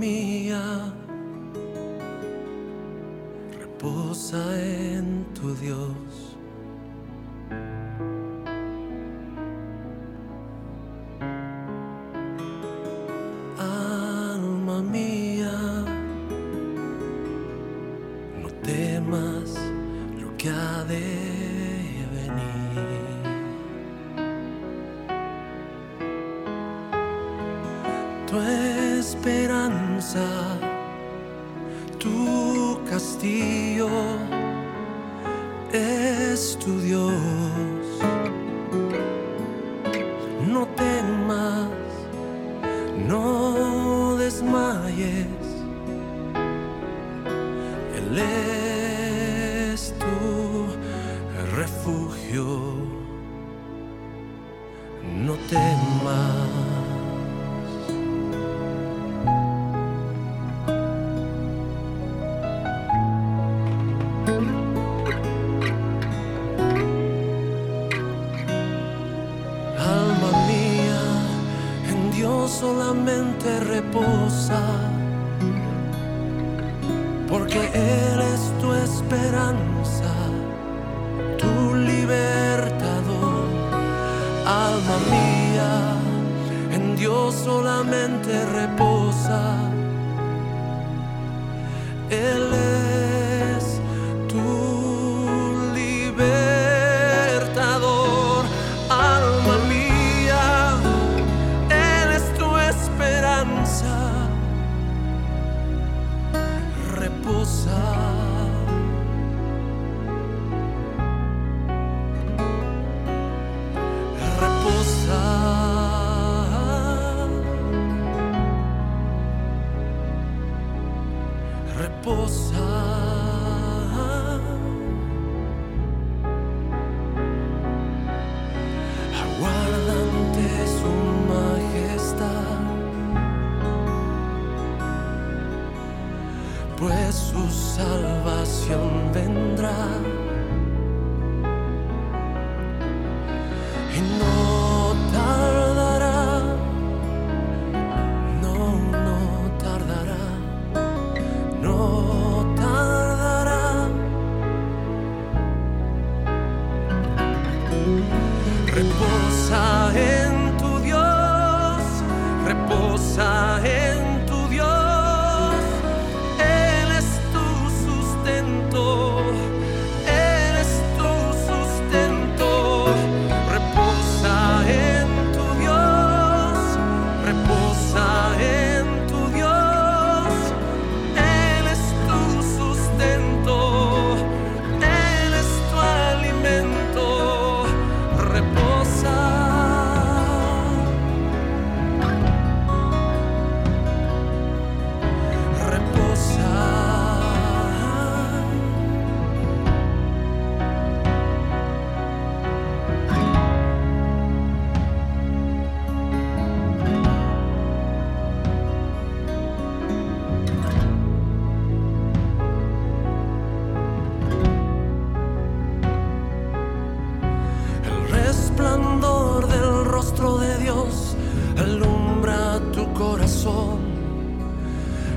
Mía, reposa en tu Dios. Reposa.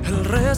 El resplandor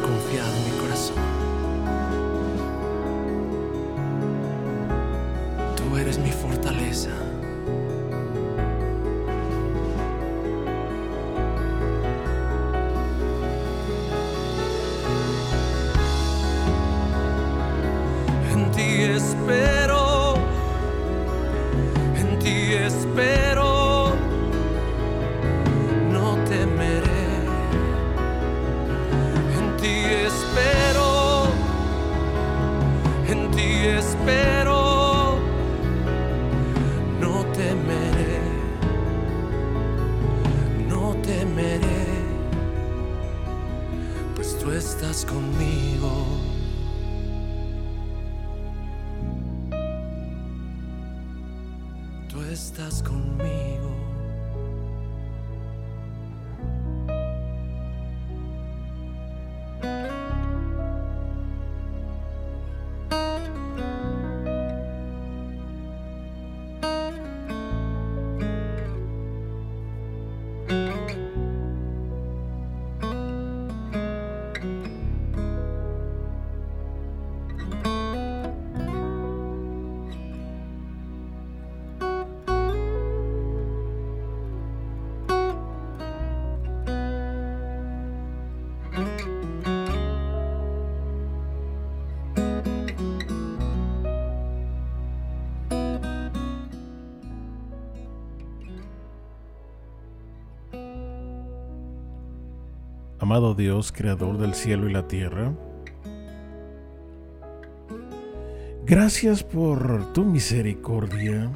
confiado mi corazón. Tú eres mi fortaleza. Amado Dios, creador del cielo y la tierra. Gracias por tu misericordia,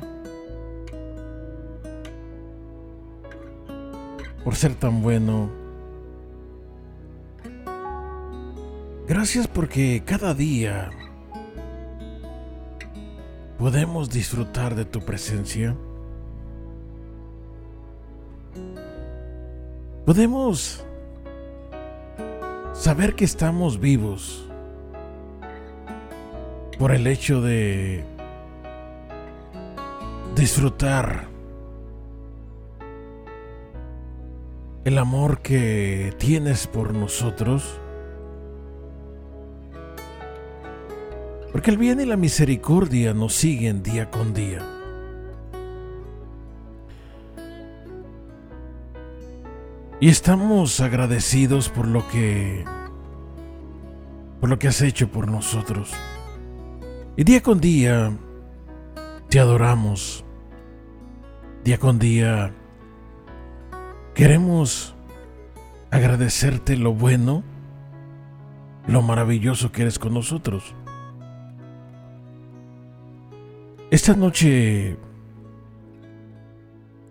por ser tan bueno. Gracias porque cada día podemos disfrutar de tu presencia. Podemos saber que estamos vivos por el hecho de disfrutar el amor que tienes por nosotros. Porque el bien y la misericordia nos siguen día con día. Y estamos agradecidos por lo que por lo que has hecho por nosotros. Y día con día te adoramos. Día con día queremos agradecerte lo bueno, lo maravilloso que eres con nosotros. Esta noche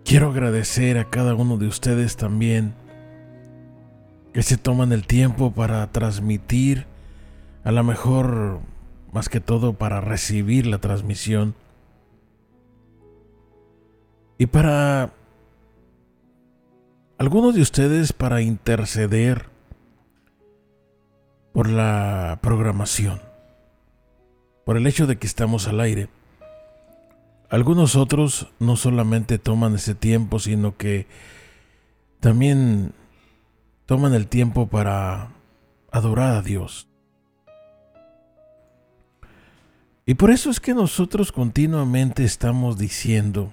quiero agradecer a cada uno de ustedes también que se toman el tiempo para transmitir, a lo mejor más que todo para recibir la transmisión y para algunos de ustedes para interceder por la programación, por el hecho de que estamos al aire. Algunos otros no solamente toman ese tiempo, sino que también toman el tiempo para adorar a Dios. Y por eso es que nosotros continuamente estamos diciendo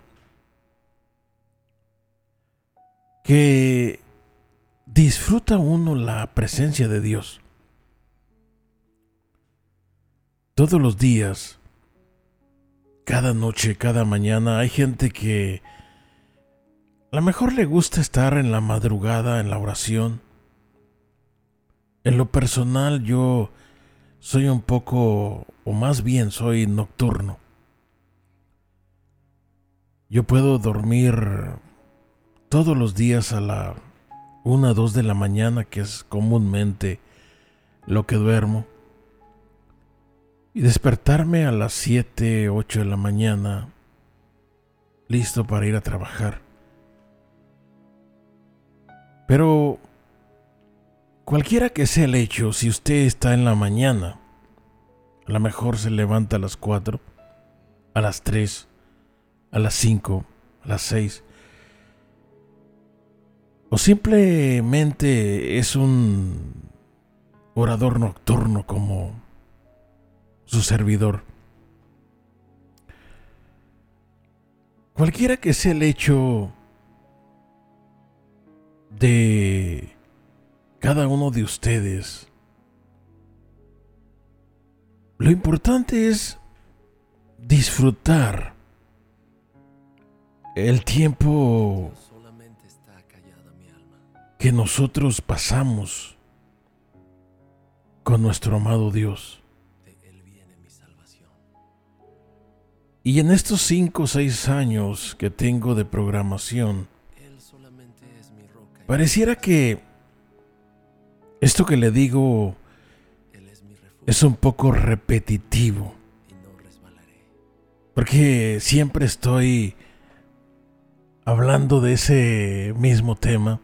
que disfruta uno la presencia de Dios. Todos los días, cada noche, cada mañana, hay gente que a lo mejor le gusta estar en la madrugada, en la oración. En lo personal yo soy un poco, o más bien soy nocturno. Yo puedo dormir todos los días a la una, dos de la mañana, que es comúnmente lo que duermo, y despertarme a las siete, ocho de la mañana, listo para ir a trabajar. Pero cualquiera que sea el hecho, si usted está en la mañana, a lo mejor se levanta a las 4, a las 3, a las 5, a las 6, o simplemente es un orador nocturno como su servidor. Cualquiera que sea el hecho, de cada uno de ustedes. Lo importante es disfrutar el tiempo que nosotros pasamos con nuestro amado Dios. Y en estos cinco o seis años que tengo de programación, Pareciera que esto que le digo es un poco repetitivo. Porque siempre estoy hablando de ese mismo tema.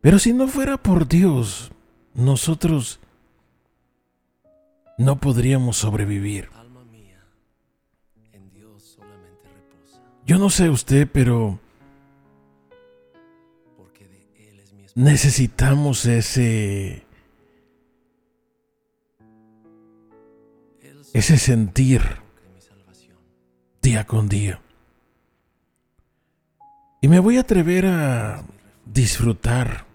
Pero si no fuera por Dios, nosotros no podríamos sobrevivir. Yo no sé usted, pero necesitamos ese ese sentir día con día. Y me voy a atrever a disfrutar,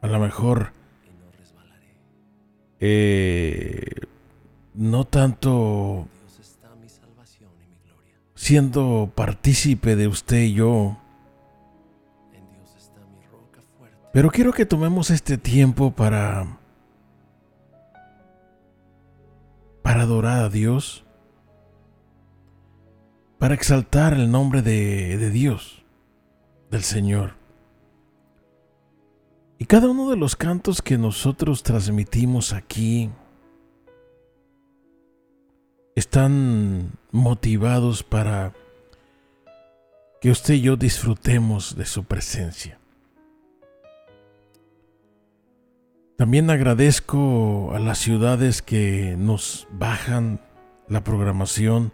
a lo mejor, eh, no tanto siendo partícipe de usted y yo, Pero quiero que tomemos este tiempo para para adorar a Dios, para exaltar el nombre de, de Dios, del Señor. Y cada uno de los cantos que nosotros transmitimos aquí están motivados para que usted y yo disfrutemos de su presencia. También agradezco a las ciudades que nos bajan la programación.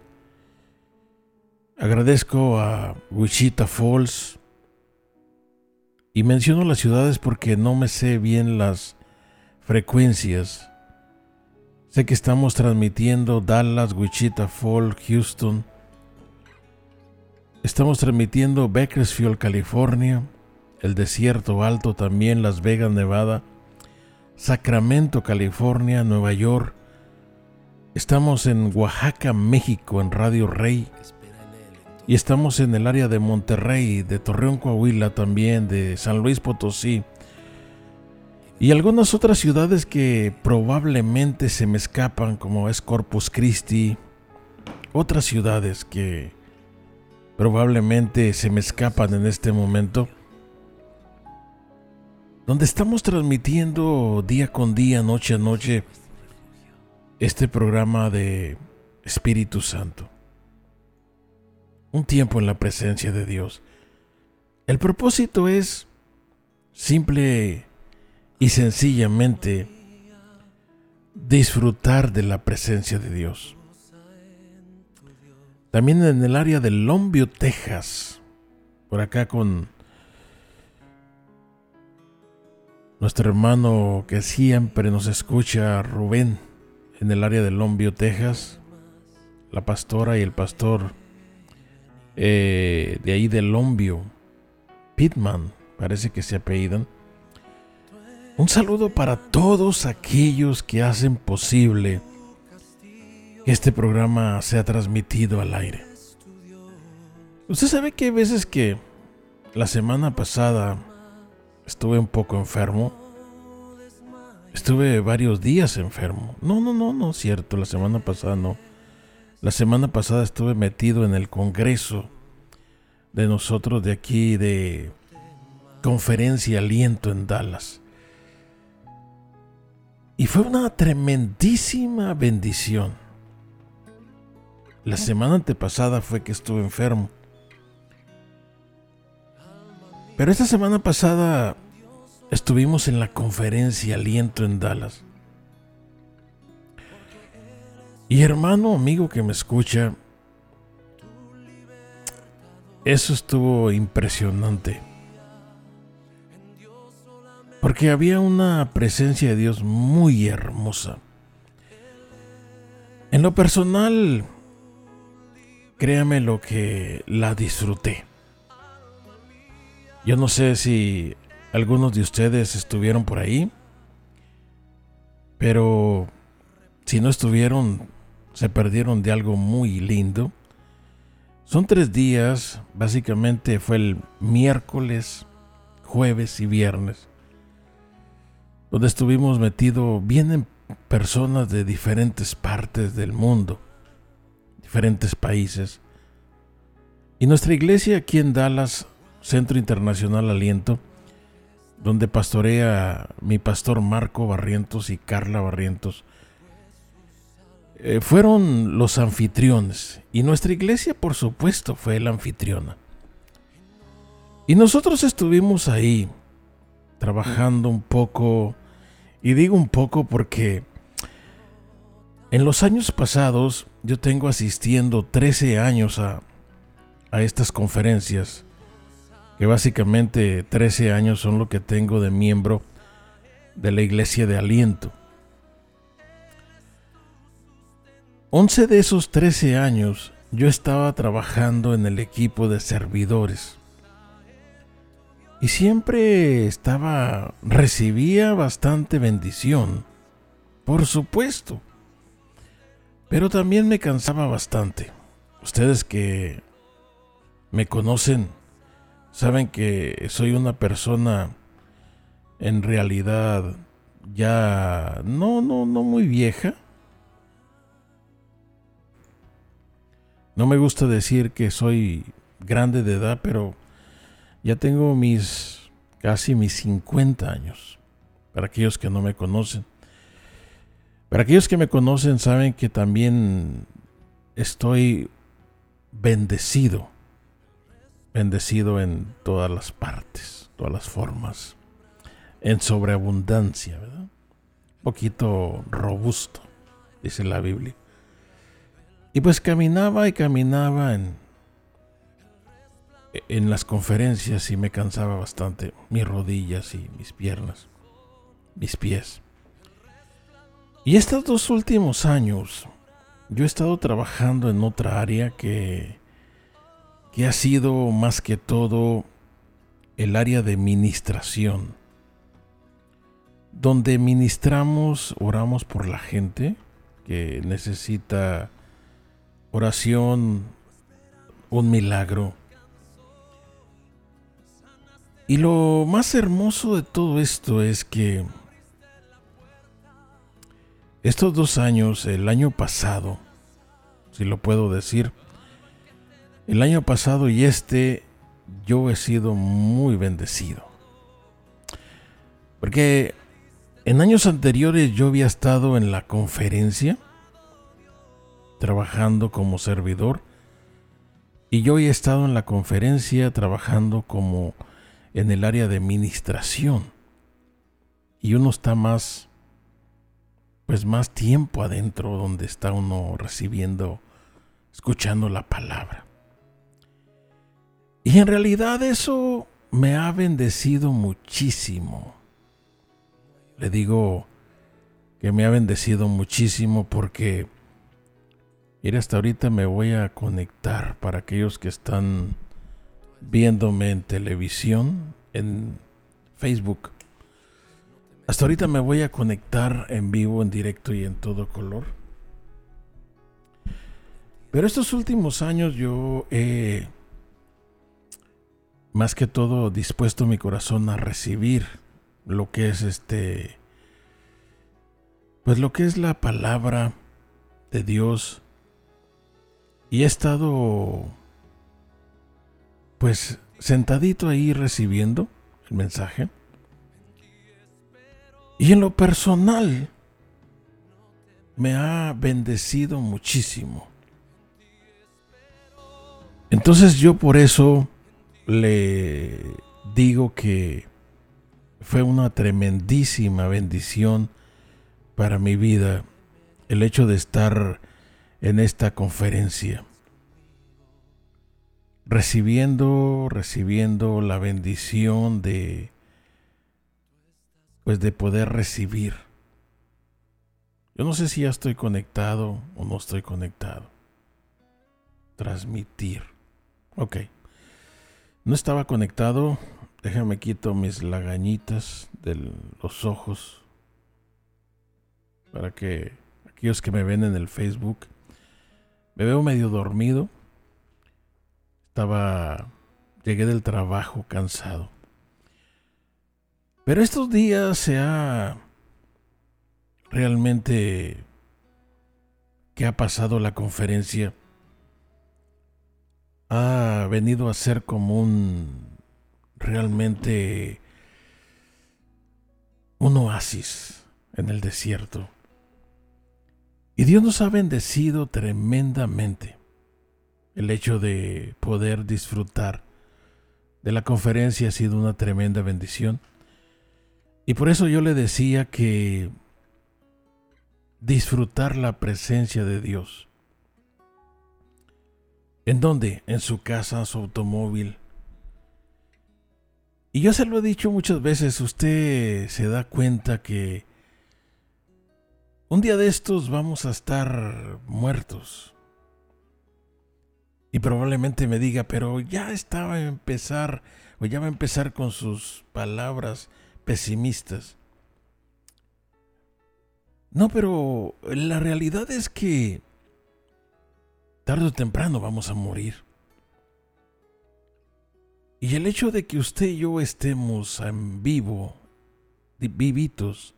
Agradezco a Wichita Falls. Y menciono las ciudades porque no me sé bien las frecuencias. Sé que estamos transmitiendo Dallas, Wichita Falls, Houston. Estamos transmitiendo Bakersfield, California, el Desierto Alto también, Las Vegas, Nevada. Sacramento, California, Nueva York. Estamos en Oaxaca, México, en Radio Rey. Y estamos en el área de Monterrey, de Torreón, Coahuila también, de San Luis Potosí. Y algunas otras ciudades que probablemente se me escapan, como es Corpus Christi. Otras ciudades que probablemente se me escapan en este momento donde estamos transmitiendo día con día, noche a noche, este programa de Espíritu Santo. Un tiempo en la presencia de Dios. El propósito es simple y sencillamente disfrutar de la presencia de Dios. También en el área de Lombio, Texas, por acá con nuestro hermano que siempre nos escucha, Rubén, en el área de Lombio, Texas, la pastora y el pastor eh, de ahí de Lombio, Pitman, parece que se apellidan. Un saludo para todos aquellos que hacen posible que este programa sea transmitido al aire. Usted sabe que hay veces que la semana pasada estuve un poco enfermo. Estuve varios días enfermo. No, no, no, no, cierto. La semana pasada no. La semana pasada estuve metido en el congreso de nosotros de aquí de conferencia aliento en Dallas. Y fue una tremendísima bendición. La semana antepasada fue que estuve enfermo. Pero esta semana pasada estuvimos en la conferencia Aliento en Dallas. Y hermano, amigo que me escucha, eso estuvo impresionante. Porque había una presencia de Dios muy hermosa. En lo personal, créame lo que la disfruté. Yo no sé si algunos de ustedes estuvieron por ahí, pero si no estuvieron, se perdieron de algo muy lindo. Son tres días, básicamente fue el miércoles, jueves y viernes, donde estuvimos metidos, vienen personas de diferentes partes del mundo, diferentes países. Y nuestra iglesia aquí en Dallas Centro Internacional Aliento, donde pastorea mi pastor Marco Barrientos y Carla Barrientos. Eh, fueron los anfitriones y nuestra iglesia por supuesto fue la anfitriona. Y nosotros estuvimos ahí trabajando un poco, y digo un poco porque en los años pasados yo tengo asistiendo 13 años a, a estas conferencias que básicamente 13 años son lo que tengo de miembro de la iglesia de aliento. 11 de esos 13 años yo estaba trabajando en el equipo de servidores. Y siempre estaba, recibía bastante bendición, por supuesto. Pero también me cansaba bastante. Ustedes que me conocen saben que soy una persona en realidad ya no, no, no muy vieja. No me gusta decir que soy grande de edad, pero ya tengo mis casi mis 50 años. Para aquellos que no me conocen. Para aquellos que me conocen saben que también estoy bendecido. Bendecido en todas las partes, todas las formas. En sobreabundancia, ¿verdad? Un poquito robusto, dice la Biblia. Y pues caminaba y caminaba en, en las conferencias y me cansaba bastante mis rodillas y mis piernas, mis pies. Y estos dos últimos años yo he estado trabajando en otra área que, que ha sido más que todo el área de ministración, donde ministramos, oramos por la gente que necesita oración, un milagro. Y lo más hermoso de todo esto es que estos dos años, el año pasado, si lo puedo decir, el año pasado y este, yo he sido muy bendecido. Porque en años anteriores yo había estado en la conferencia, trabajando como servidor, y yo he estado en la conferencia trabajando como en el área de administración. Y uno está más pues más tiempo adentro donde está uno recibiendo, escuchando la palabra. Y en realidad eso me ha bendecido muchísimo. Le digo que me ha bendecido muchísimo porque, mira, hasta ahorita me voy a conectar para aquellos que están viéndome en televisión, en Facebook. Hasta ahorita me voy a conectar en vivo, en directo y en todo color. Pero estos últimos años yo he, más que todo, dispuesto mi corazón a recibir lo que es este, pues lo que es la palabra de Dios. Y he estado, pues, sentadito ahí recibiendo el mensaje. Y en lo personal, me ha bendecido muchísimo. Entonces yo por eso le digo que fue una tremendísima bendición para mi vida el hecho de estar en esta conferencia. Recibiendo, recibiendo la bendición de pues de poder recibir. Yo no sé si ya estoy conectado o no estoy conectado. Transmitir. Ok. No estaba conectado. Déjame quito mis lagañitas de los ojos. Para que aquellos que me ven en el Facebook. Me veo medio dormido. Estaba... Llegué del trabajo cansado. Pero estos días se ha realmente que ha pasado la conferencia ha venido a ser como un realmente un oasis en el desierto. Y Dios nos ha bendecido tremendamente el hecho de poder disfrutar de la conferencia ha sido una tremenda bendición. Y por eso yo le decía que disfrutar la presencia de Dios. ¿En dónde? En su casa, su automóvil. Y yo se lo he dicho muchas veces, usted se da cuenta que un día de estos vamos a estar muertos. Y probablemente me diga, pero ya estaba a empezar, o ya va a empezar con sus palabras pesimistas. No, pero la realidad es que tarde o temprano vamos a morir. Y el hecho de que usted y yo estemos en vivo vivitos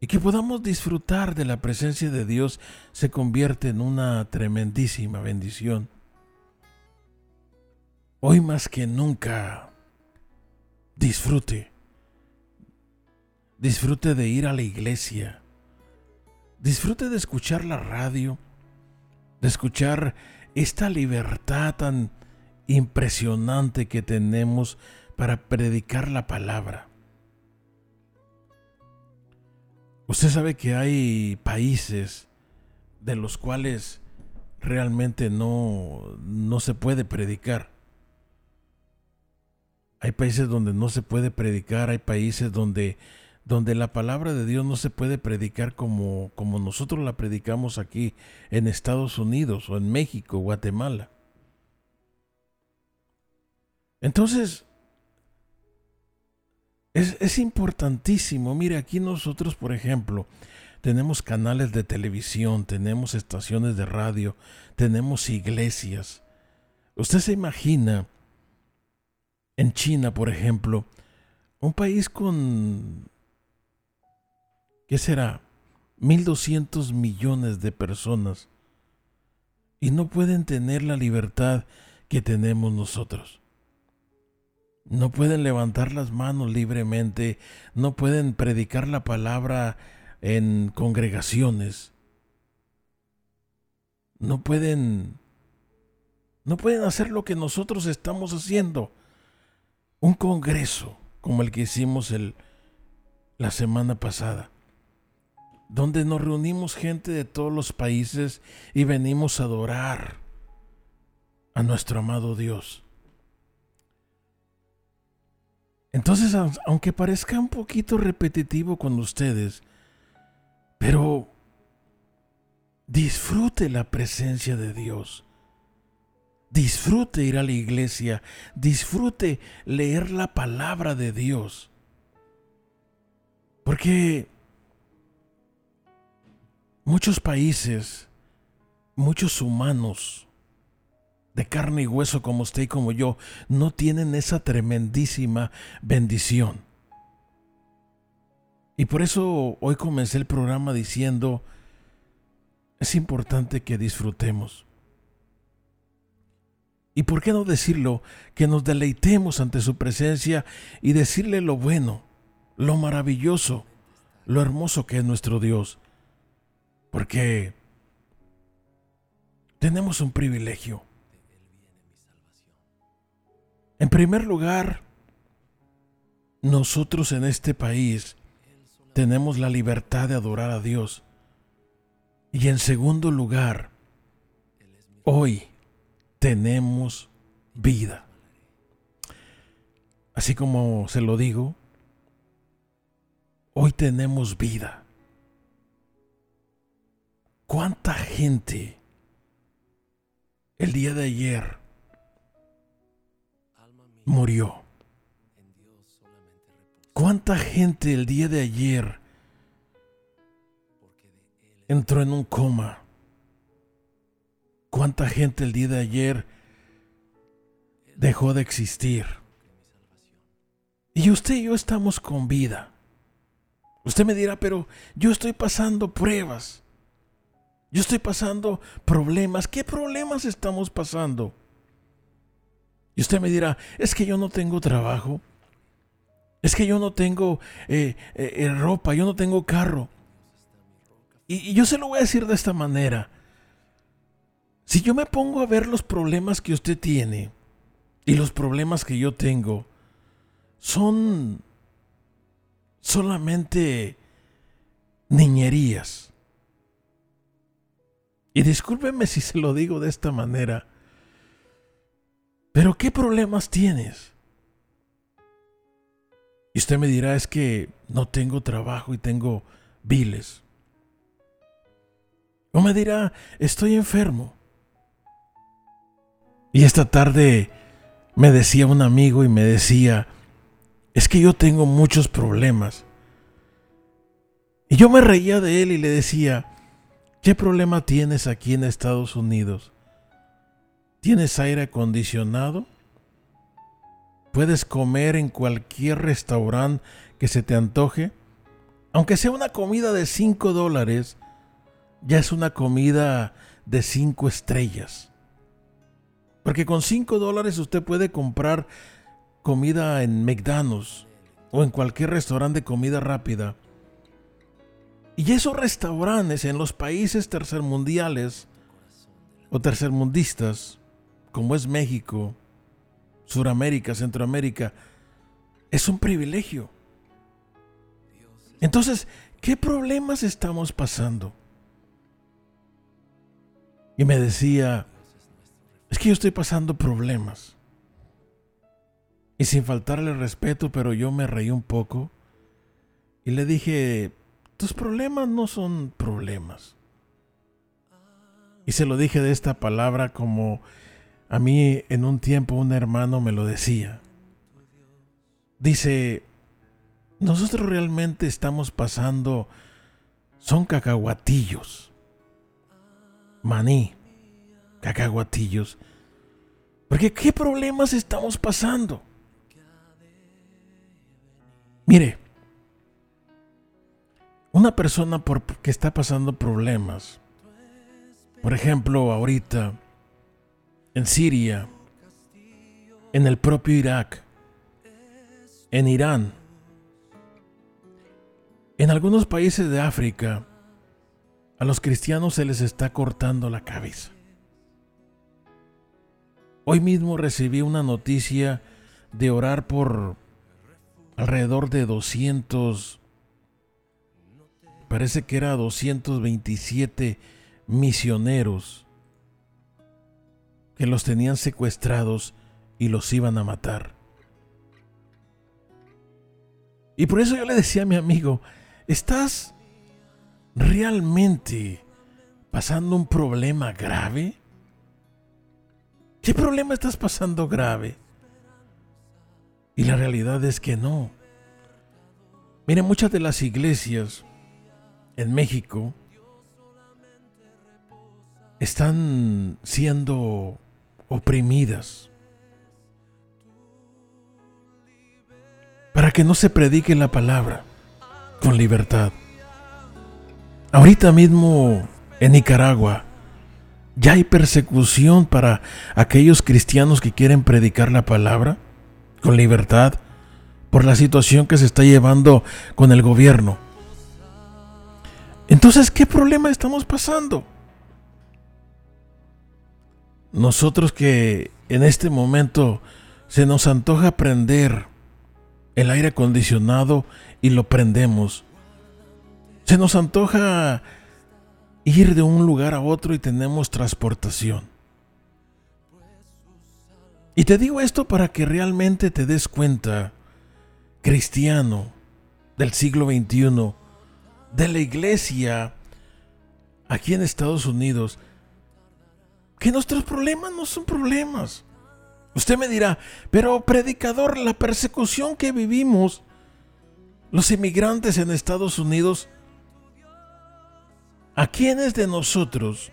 y que podamos disfrutar de la presencia de Dios se convierte en una tremendísima bendición. Hoy más que nunca, disfrute. Disfrute de ir a la iglesia. Disfrute de escuchar la radio, de escuchar esta libertad tan impresionante que tenemos para predicar la palabra. Usted sabe que hay países de los cuales realmente no, no se puede predicar. Hay países donde no se puede predicar, hay países donde, donde la palabra de Dios no se puede predicar como, como nosotros la predicamos aquí en Estados Unidos o en México, Guatemala. Entonces, es, importantísimo. Mire, aquí nosotros, por ejemplo, tenemos canales de televisión, tenemos estaciones de radio, tenemos iglesias. Usted se imagina en China, por ejemplo, un país con, ¿qué será? 1.200 millones de personas y no pueden tener la libertad que tenemos nosotros. No pueden levantar las manos libremente, no pueden predicar la palabra en congregaciones. No pueden no pueden hacer lo que nosotros estamos haciendo. Un congreso como el que hicimos el, la semana pasada, donde nos reunimos gente de todos los países y venimos a adorar a nuestro amado Dios. Entonces, aunque parezca un poquito repetitivo con ustedes, pero disfrute la presencia de Dios. Disfrute ir a la iglesia. Disfrute leer la palabra de Dios. Porque muchos países, muchos humanos, de carne y hueso como usted y como yo, no tienen esa tremendísima bendición. Y por eso hoy comencé el programa diciendo, es importante que disfrutemos. ¿Y por qué no decirlo? Que nos deleitemos ante su presencia y decirle lo bueno, lo maravilloso, lo hermoso que es nuestro Dios. Porque tenemos un privilegio en primer lugar, nosotros en este país tenemos la libertad de adorar a Dios. Y en segundo lugar, hoy tenemos vida. Así como se lo digo, hoy tenemos vida. ¿Cuánta gente el día de ayer murió. ¿Cuánta gente el día de ayer entró en un coma? ¿Cuánta gente el día de ayer dejó de existir? Y usted y yo estamos con vida. Usted me dirá, pero yo estoy pasando pruebas. Yo estoy pasando problemas. ¿Qué problemas estamos pasando? Y usted me dirá, es que yo no tengo trabajo. Es que yo no tengo eh, eh, eh, ropa, yo no tengo carro. y yo se lo voy a decir de esta manera. Si yo me pongo a ver los problemas que usted tiene y los problemas que yo tengo, son solamente niñerías. Y discúlpeme si se lo digo de esta manera, pero ¿qué problemas tienes? Y usted me dirá, es que no tengo trabajo y tengo viles. O me dirá, estoy enfermo. Y esta tarde me decía un amigo y me decía, es que yo tengo muchos problemas. Y yo me reía de él y le decía, ¿qué problema tienes aquí en Estados Unidos? ¿Tienes aire acondicionado? puedes comer en cualquier restaurante que se te antoje, aunque sea una comida de 5 dólares, ya es una comida de 5 estrellas. Porque con 5 dólares usted puede comprar comida en McDonald's o en cualquier restaurante de comida rápida. Y esos restaurantes en los países tercermundiales o tercermundistas, como es México, Suramérica, Centroamérica, es un privilegio. Entonces, ¿qué problemas estamos pasando? Y me decía, es que yo estoy pasando problemas. Y sin faltarle respeto, pero yo me reí un poco y le dije, tus problemas no son problemas. Y se lo dije de esta palabra como a mí en un tiempo un hermano me lo decía. Dice, nosotros realmente estamos pasando, son cacahuatillos, maní, cacahuatillos. Porque ¿qué problemas estamos pasando? Mire, una persona que está pasando problemas, por ejemplo, ahorita en Siria, en el propio Irak, en Irán, en algunos países de África, a los cristianos se les está cortando la cabeza. Hoy mismo recibí una noticia de orar por alrededor de 200, parece que era 227 misioneros que los tenían secuestrados y los iban a matar. Y por eso yo le decía a mi amigo, ¿estás realmente pasando un problema grave? ¿Qué problema estás pasando grave? Y la realidad es que no. Mire, muchas de las iglesias en México están siendo oprimidas para que no se predique la palabra con libertad. Ahorita mismo en Nicaragua ya hay persecución para aquellos cristianos que quieren predicar la palabra con libertad por la situación que se está llevando con el gobierno. Entonces, ¿qué problema estamos pasando? Nosotros que en este momento se nos antoja prender el aire acondicionado y lo prendemos. Se nos antoja ir de un lugar a otro y tenemos transportación. Y te digo esto para que realmente te des cuenta, cristiano del siglo XXI, de la iglesia aquí en Estados Unidos, que nuestros problemas no son problemas. Usted me dirá, pero predicador, la persecución que vivimos los inmigrantes en Estados Unidos, ¿a quiénes de nosotros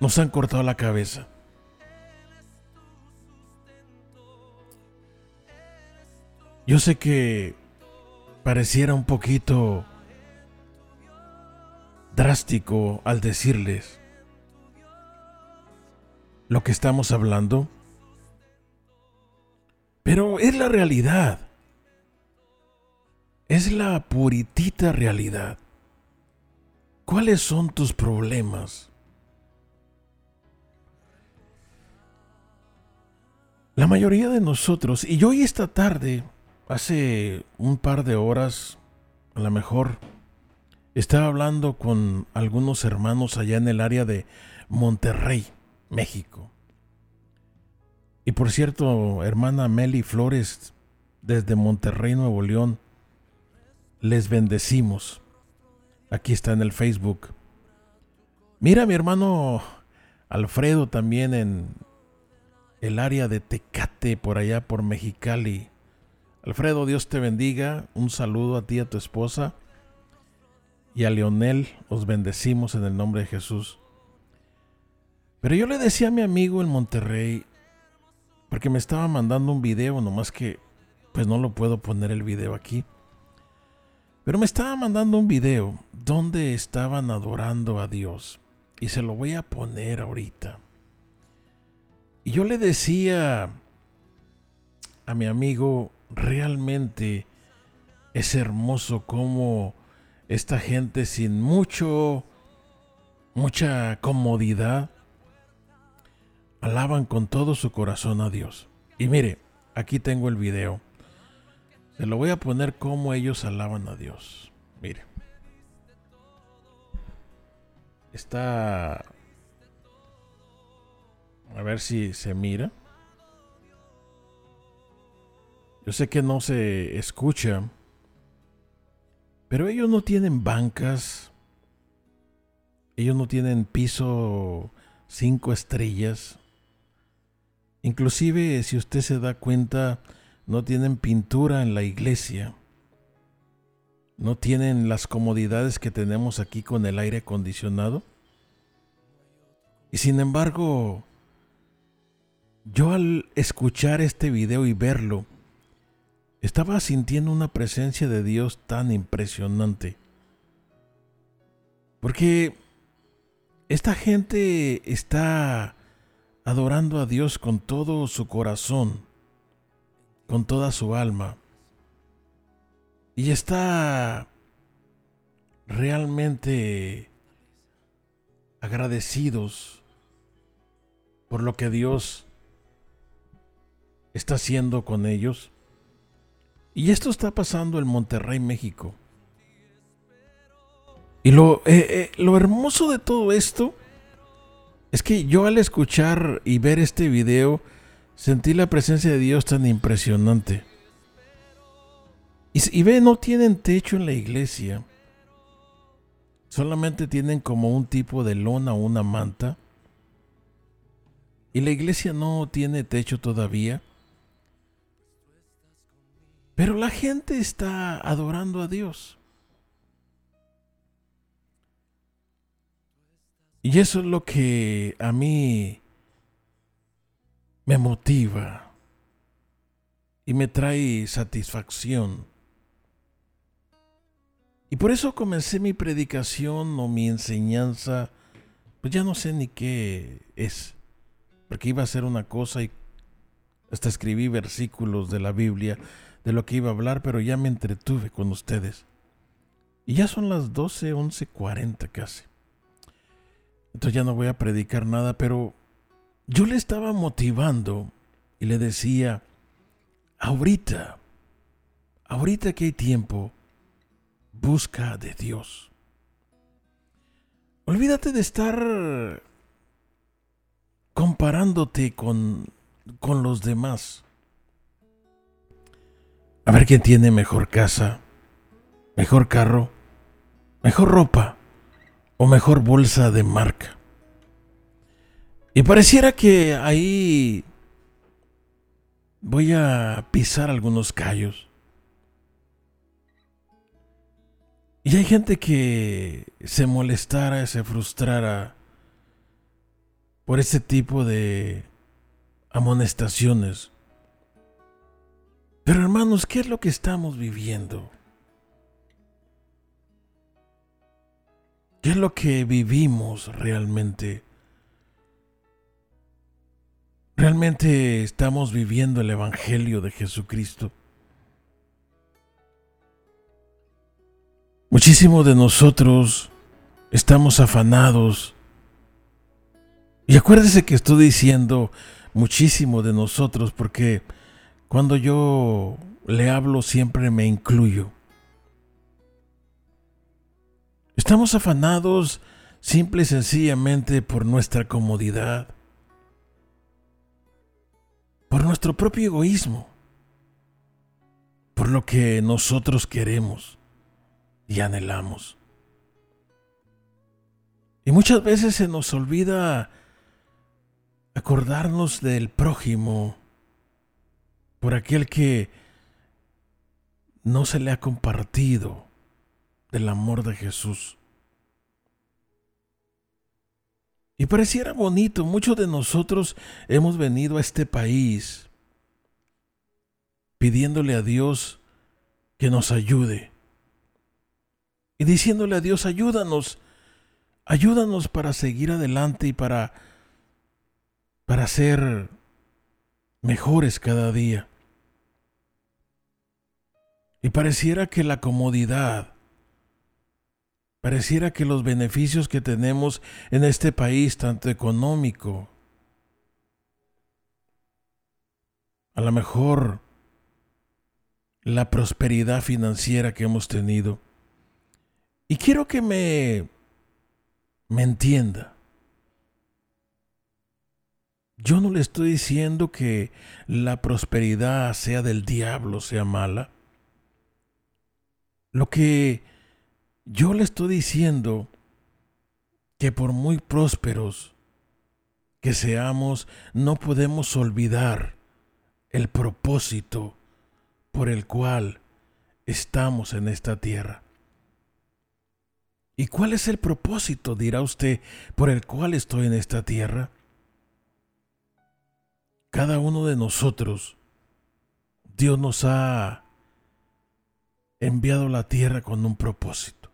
nos han cortado la cabeza? Yo sé que pareciera un poquito drástico al decirles lo que estamos hablando, pero es la realidad. Es la puritita realidad. ¿Cuáles son tus problemas? La mayoría de nosotros, y hoy esta tarde Hace un par de horas, a lo mejor, estaba hablando con algunos hermanos allá en el área de Monterrey, México. Y por cierto, hermana Meli Flores, desde Monterrey, Nuevo León, les bendecimos. Aquí está en el Facebook. Mira mi hermano Alfredo también en el área de Tecate, por allá por Mexicali. Alfredo, Dios te bendiga. Un saludo a ti, a tu esposa. Y a Leonel, os bendecimos en el nombre de Jesús. Pero yo le decía a mi amigo en Monterrey, porque me estaba mandando un video, nomás que pues no lo puedo poner el video aquí. Pero me estaba mandando un video donde estaban adorando a Dios. Y se lo voy a poner ahorita. Y yo le decía a mi amigo, realmente es hermoso cómo esta gente sin mucho, mucha comodidad, alaban con todo su corazón a Dios. Y mire, aquí tengo el video. Se lo voy a poner cómo ellos alaban a Dios. Mire. Está... A ver si se mira. Yo sé que no se escucha, pero ellos no tienen bancas, ellos no tienen piso cinco estrellas. Inclusive, si usted se da cuenta, no tienen pintura en la iglesia. No tienen las comodidades que tenemos aquí con el aire acondicionado. Y sin embargo, yo al escuchar este video y verlo, estaba sintiendo una presencia de Dios tan impresionante. Porque esta gente está adorando a Dios con todo su corazón, con toda su alma. Y está realmente agradecidos por lo que Dios está haciendo con ellos. Y esto está pasando en Monterrey, México. Y lo, eh, eh, lo hermoso de todo esto es que yo al escuchar y ver este video sentí la presencia de Dios tan impresionante. Y, y ve, no tienen techo en la iglesia. Solamente tienen como un tipo de lona o una manta. Y la iglesia no tiene techo todavía. Pero la gente está adorando a Dios. Y eso es lo que a mí me motiva y me trae satisfacción. Y por eso comencé mi predicación o mi enseñanza, pues ya no sé ni qué es, porque iba a ser una cosa y hasta escribí versículos de la Biblia de lo que iba a hablar, pero ya me entretuve con ustedes. Y ya son las 12, 11, 40 casi. Entonces ya no voy a predicar nada, pero yo le estaba motivando y le decía, ahorita, ahorita que hay tiempo, busca de Dios. Olvídate de estar comparándote con, con los demás. A ver quién tiene mejor casa, mejor carro, mejor ropa o mejor bolsa de marca. Y pareciera que ahí voy a pisar algunos callos. Y hay gente que se molestara, se frustrara por ese tipo de amonestaciones. Pero hermanos, ¿qué es lo que estamos viviendo? ¿Qué es lo que vivimos realmente? ¿Realmente estamos viviendo el Evangelio de Jesucristo? Muchísimos de nosotros estamos afanados. Y acuérdese que estoy diciendo muchísimo de nosotros porque cuando yo le hablo siempre me incluyo. Estamos afanados simple y sencillamente por nuestra comodidad, por nuestro propio egoísmo, por lo que nosotros queremos y anhelamos. Y muchas veces se nos olvida acordarnos del prójimo, por aquel que no se le ha compartido del amor de Jesús. Y pareciera bonito, muchos de nosotros hemos venido a este país pidiéndole a Dios que nos ayude y diciéndole a Dios, ayúdanos, ayúdanos para seguir adelante y para, para ser mejores cada día. Y pareciera que la comodidad, pareciera que los beneficios que tenemos en este país, tanto económico, a lo mejor la prosperidad financiera que hemos tenido. Y quiero que me, me entienda. Yo no le estoy diciendo que la prosperidad sea del diablo, sea mala. Lo que yo le estoy diciendo que por muy prósperos que seamos, no podemos olvidar el propósito por el cual estamos en esta tierra. ¿Y cuál es el propósito, dirá usted, por el cual estoy en esta tierra? Cada uno de nosotros, Dios nos ha enviado a la tierra con un propósito.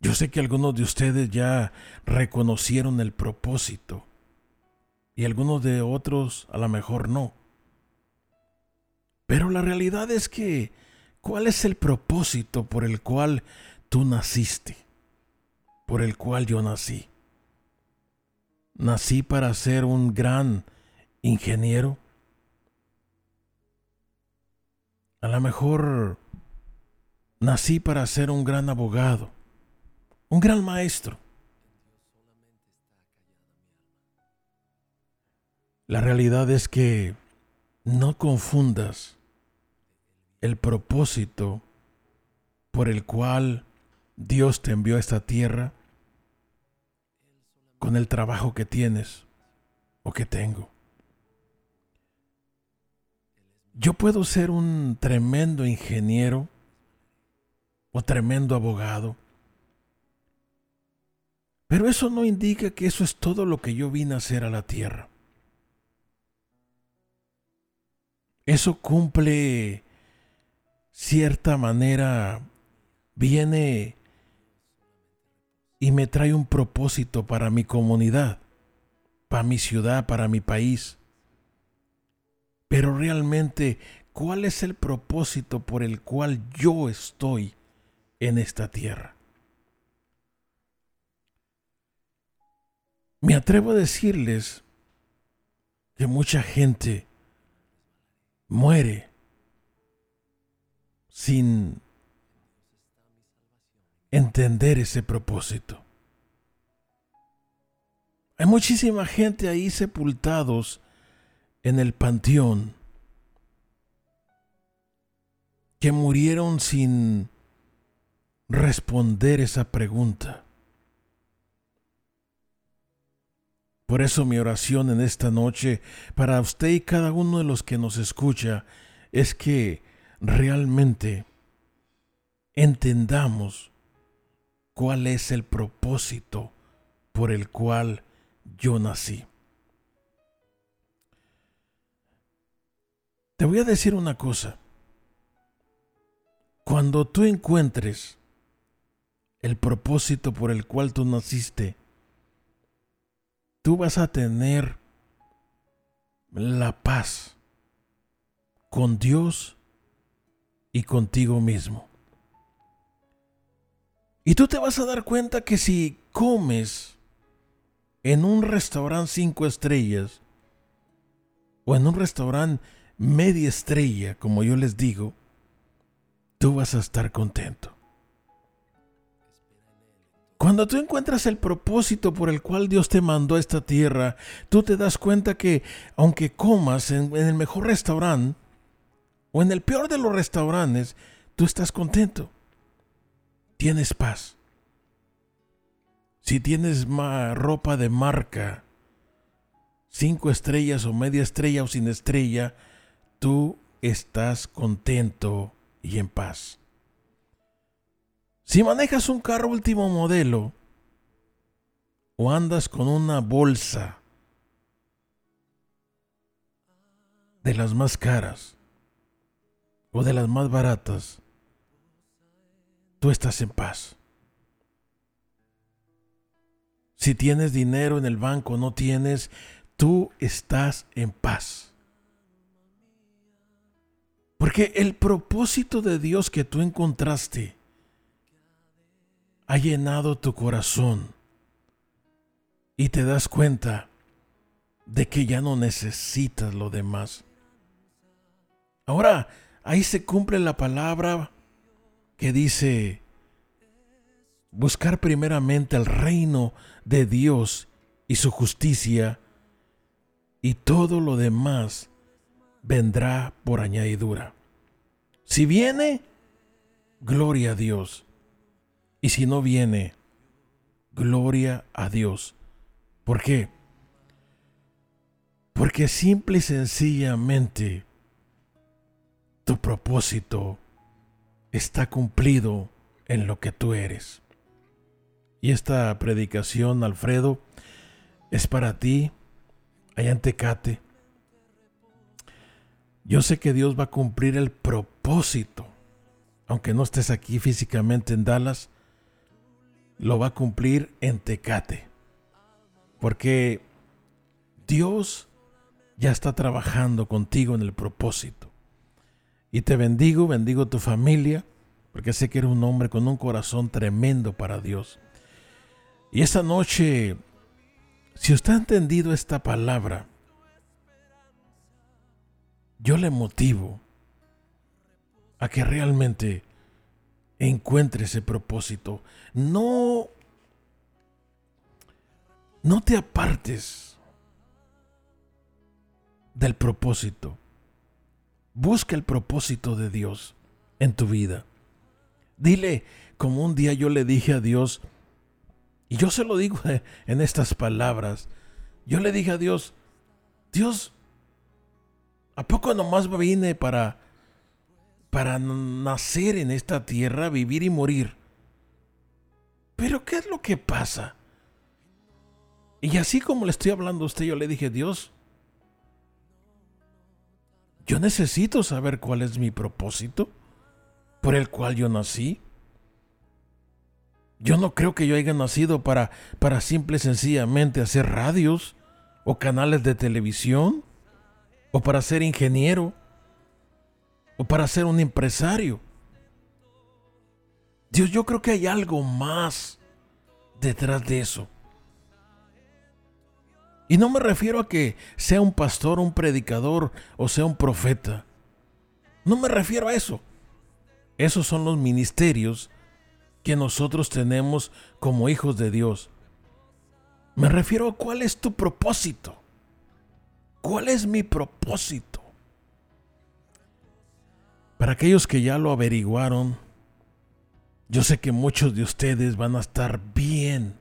Yo sé que algunos de ustedes ya reconocieron el propósito y algunos de otros a lo mejor no. Pero la realidad es que, ¿cuál es el propósito por el cual tú naciste? Por el cual yo nací. Nací para ser un gran ingeniero. A lo mejor nací para ser un gran abogado, un gran maestro. La realidad es que no confundas el propósito por el cual Dios te envió a esta tierra con el trabajo que tienes o que tengo. Yo puedo ser un tremendo ingeniero o tremendo abogado, pero eso no indica que eso es todo lo que yo vine a hacer a la tierra. eso cumple cierta manera, viene y me trae un propósito para mi comunidad, para mi ciudad, para mi país. Pero realmente, ¿cuál es el propósito por el cual yo estoy en esta tierra? Me atrevo a decirles que mucha gente muere sin entender ese propósito. Hay muchísima gente ahí sepultados en el panteón que murieron sin responder esa pregunta. Por eso mi oración en esta noche para usted y cada uno de los que nos escucha es que realmente entendamos cuál es el propósito por el cual yo nací. Te voy a decir una cosa. Cuando tú encuentres el propósito por el cual tú naciste, tú vas a tener la paz con Dios y contigo mismo. Y tú te vas a dar cuenta que si comes en un restaurante cinco estrellas o en un restaurante media estrella, como yo les digo, tú vas a estar contento. Cuando tú encuentras el propósito por el cual Dios te mandó a esta tierra, tú te das cuenta que aunque comas en, el mejor restaurante o en el peor de los restaurantes, tú estás contento. Tienes paz. Si tienes ropa de marca, cinco estrellas o media estrella o sin estrella, tú estás contento y en paz. Si manejas un carro último modelo o andas con una bolsa de las más caras o de las más baratas, tú estás en paz. Si tienes dinero en el banco o no tienes, tú estás en paz. Porque el propósito de Dios que tú encontraste ha llenado tu corazón y te das cuenta de que ya no necesitas lo demás. Ahora, ahí se cumple la palabra que dice, buscar primeramente el reino de Dios y su justicia, y todo lo demás vendrá por añadidura. Si viene, gloria a Dios. Y si no viene, gloria a Dios. ¿Por qué? Porque simple y sencillamente tu propósito está cumplido en lo que tú eres. Y esta predicación, Alfredo, es para ti, allá en Tecate. Yo sé que Dios va a cumplir el propósito, aunque no estés aquí físicamente en Dallas, lo va a cumplir en Tecate. Porque Dios ya está trabajando contigo en el propósito. Y te bendigo, bendigo tu familia, porque sé que eres un hombre con un corazón tremendo para Dios. Y esta noche, si usted ha entendido esta palabra, yo le motivo a que realmente encuentre ese propósito. No, no te apartes del propósito. Busca el propósito de Dios en tu vida. Dile, como un día yo le dije a Dios, y yo se lo digo en estas palabras, yo le dije a Dios, Dios, ¿a poco nomás vine para, para nacer en esta tierra, vivir y morir? Pero ¿qué es lo que pasa? Y así como le estoy hablando a usted, yo le dije, Dios, yo necesito saber cuál es mi propósito por el cual yo nací. Yo no creo que yo haya nacido para, para simple y sencillamente hacer radios o canales de televisión o para ser ingeniero o para ser un empresario. Dios, yo creo que hay algo más detrás de eso. Y no me refiero a que sea un pastor, un predicador o sea un profeta. No me refiero a eso. Esos son los ministerios que nosotros tenemos como hijos de Dios. Me refiero a cuál es tu propósito. ¿Cuál es mi propósito? Para aquellos que ya lo averiguaron, yo sé que muchos de ustedes van a estar bien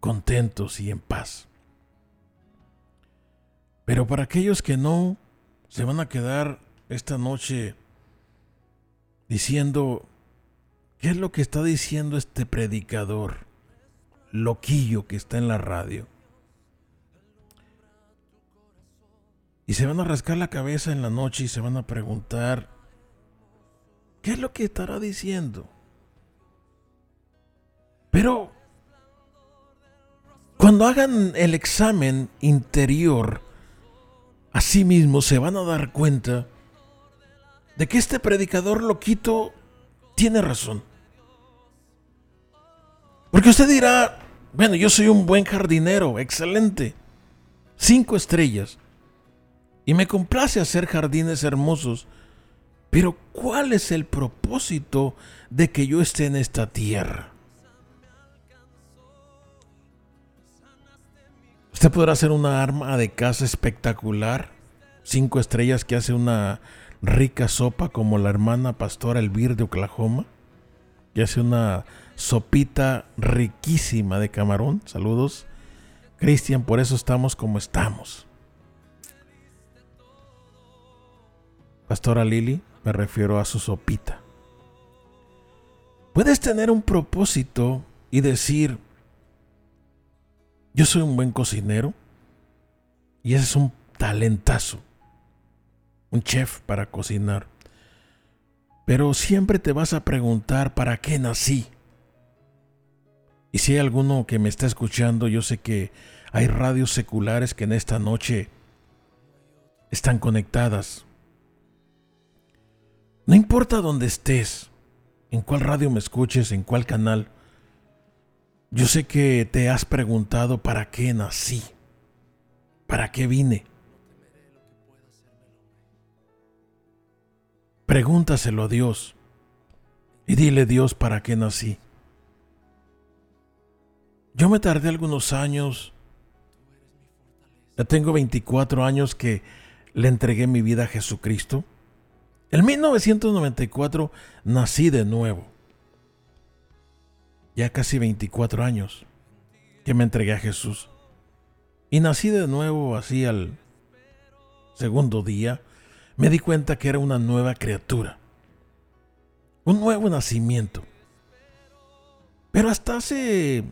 contentos y en paz. Pero para aquellos que no, se van a quedar esta noche diciendo, ¿qué es lo que está diciendo este predicador loquillo que está en la radio? Y se van a rascar la cabeza en la noche y se van a preguntar, ¿qué es lo que estará diciendo? Pero cuando hagan el examen interior, así mismo se van a dar cuenta de que este predicador loquito tiene razón. Porque usted dirá, bueno, yo soy un buen jardinero, excelente, cinco estrellas, y me complace hacer jardines hermosos, pero ¿cuál es el propósito de que yo esté en esta tierra? Usted podrá hacer una arma de caza espectacular, cinco estrellas que hace una rica sopa como la hermana pastora Elvir de Oklahoma, que hace una sopita riquísima de camarón. Saludos. Cristian, por eso estamos como estamos. Pastora Lili, me refiero a su sopita. Puedes tener un propósito y decir, yo soy un buen cocinero y ese es un talentazo. un chef para cocinar. Pero siempre te vas a preguntar para qué nací. Y si hay alguno que me está escuchando, yo sé que hay radios seculares que en esta noche están conectadas. No importa dónde estés, en cuál radio me escuches, en cuál canal, yo sé que te has preguntado para qué nací, para qué vine. Pregúntaselo a Dios y dile Dios para qué nací. Yo me tardé algunos años, ya tengo 24 años que le entregué mi vida a Jesucristo. En 1994 nací de nuevo. Ya casi 24 años que me entregué a Jesús. Y nací de nuevo así al segundo día me di cuenta que era una nueva criatura, un nuevo nacimiento. Pero hasta hace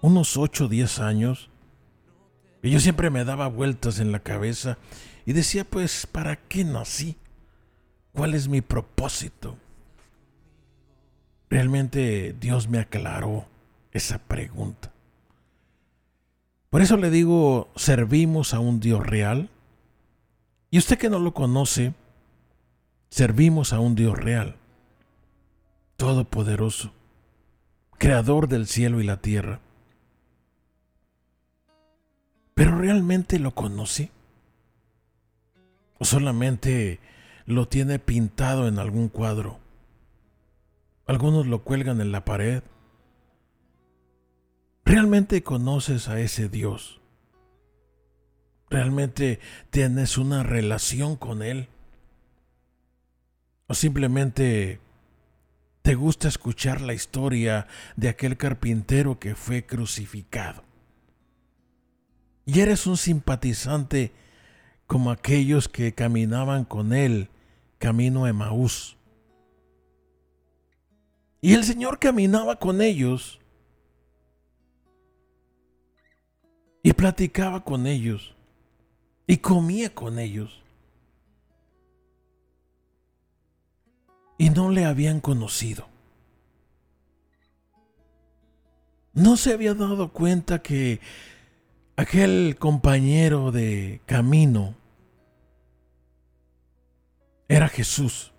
unos 8 o 10 años, yo siempre me daba vueltas en la cabeza y decía, pues, ¿para qué nací? ¿Cuál es mi propósito? Realmente Dios me aclaró esa pregunta. Por eso le digo, ¿servimos a un Dios real? Y usted que no lo conoce, servimos a un Dios real, todopoderoso, creador del cielo y la tierra. Pero realmente lo conoce? ¿O solamente lo tiene pintado en algún cuadro? Algunos lo cuelgan en la pared. ¿Realmente conoces a ese Dios? ¿Realmente tienes una relación con Él? ¿O simplemente te gusta escuchar la historia de aquel carpintero que fue crucificado? Y eres un simpatizante como aquellos que caminaban con Él camino a Emaús. Y el Señor caminaba con ellos y platicaba con ellos y comía con ellos. Y no le habían conocido. No se había dado cuenta que aquel compañero de camino era Jesús.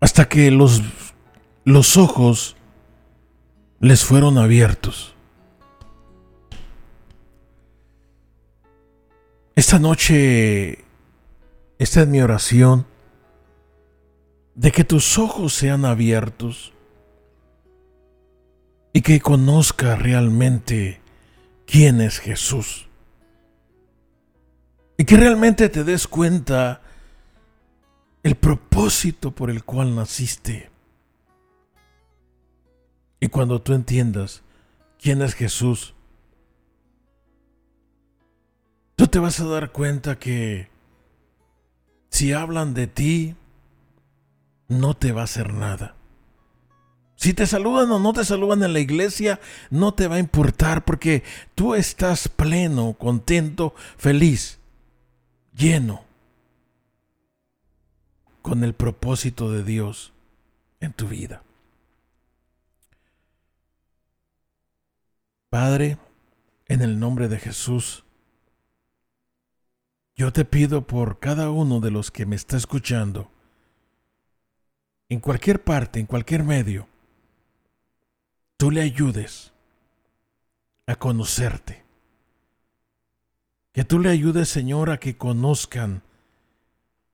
Hasta que los, los ojos les fueron abiertos. Esta noche, esta es mi oración, de que tus ojos sean abiertos y que conozca realmente quién es Jesús. Y que realmente te des cuenta el propósito por el cual naciste. Y cuando tú entiendas quién es Jesús, tú te vas a dar cuenta que si hablan de ti, no te va a hacer nada. Si te saludan o no te saludan en la iglesia, no te va a importar porque tú estás pleno, contento, feliz, lleno con el propósito de Dios en tu vida. Padre, en el nombre de Jesús, yo te pido por cada uno de los que me está escuchando, en cualquier parte, en cualquier medio, tú le ayudes a conocerte. Que tú le ayudes, Señor, a que conozcan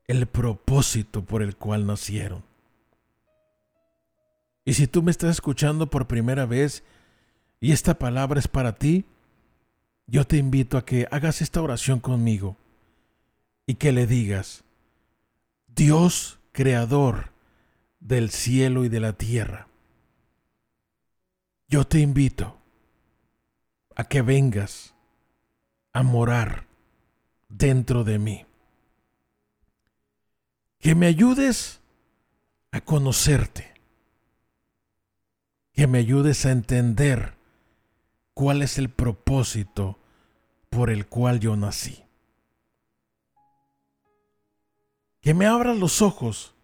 el propósito por el cual nacieron. Y si tú me estás escuchando por primera vez y esta palabra es para ti, yo te invito a que hagas esta oración conmigo y que le digas, Dios creador del cielo y de la tierra, yo te invito a que vengas a morar dentro de mí. Que me ayudes a conocerte. Que me ayudes a entender cuál es el propósito por el cual yo nací. que me abra los ojos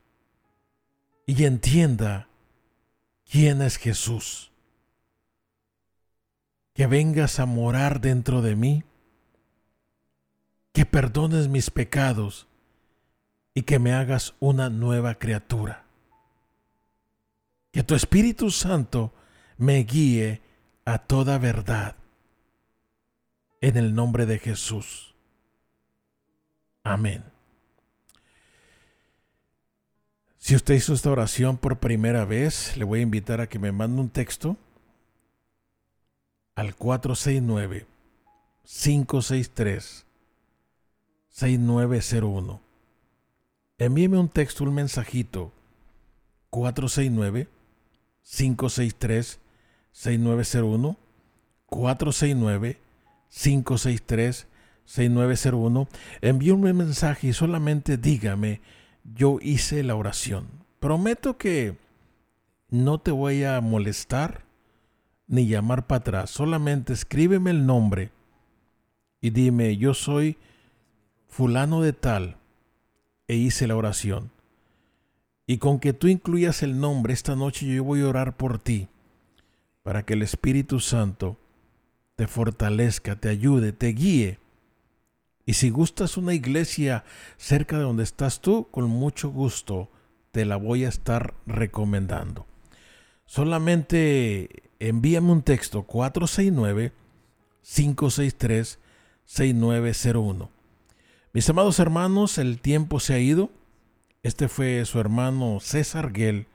y entienda quién es Jesús. Que vengas a morar dentro de mí, que perdones mis pecados y que me hagas una nueva criatura. Que tu Espíritu Santo me guíe a toda verdad. En el nombre de Jesús. Amén. Si usted hizo esta oración por primera vez, le voy a invitar a que me mande un texto al 469 563 6901. Envíeme un texto, un mensajito 469 563 6901 469 563 6901. Envíeme un mensaje y solamente dígame yo hice la oración. Prometo que no te voy a molestar ni llamar para atrás. Solamente escríbeme el nombre y dime, yo soy fulano de tal e hice la oración. Y con que tú incluyas el nombre, esta noche yo voy a orar por ti, para que el Espíritu Santo te fortalezca, te ayude, te guíe y si gustas una iglesia cerca de donde estás tú, con mucho gusto te la voy a estar recomendando. Solamente envíame un texto 469-563-6901. Mis amados hermanos, el tiempo se ha ido. Este fue su hermano César Guel,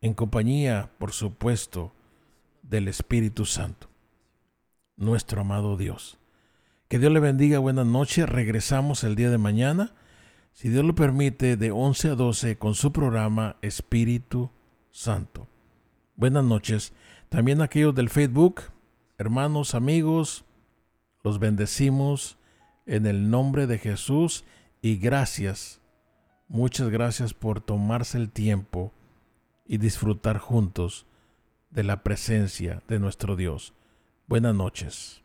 en compañía, por supuesto, del Espíritu Santo, nuestro amado Dios. Que Dios le bendiga, buenas noches. Regresamos el día de mañana, si Dios lo permite, de 11 a 12 con su programa Espíritu Santo. Buenas noches. También aquellos del Facebook, hermanos, amigos, los bendecimos en el nombre de Jesús y gracias, muchas gracias por tomarse el tiempo y disfrutar juntos de la presencia de nuestro Dios. Buenas noches.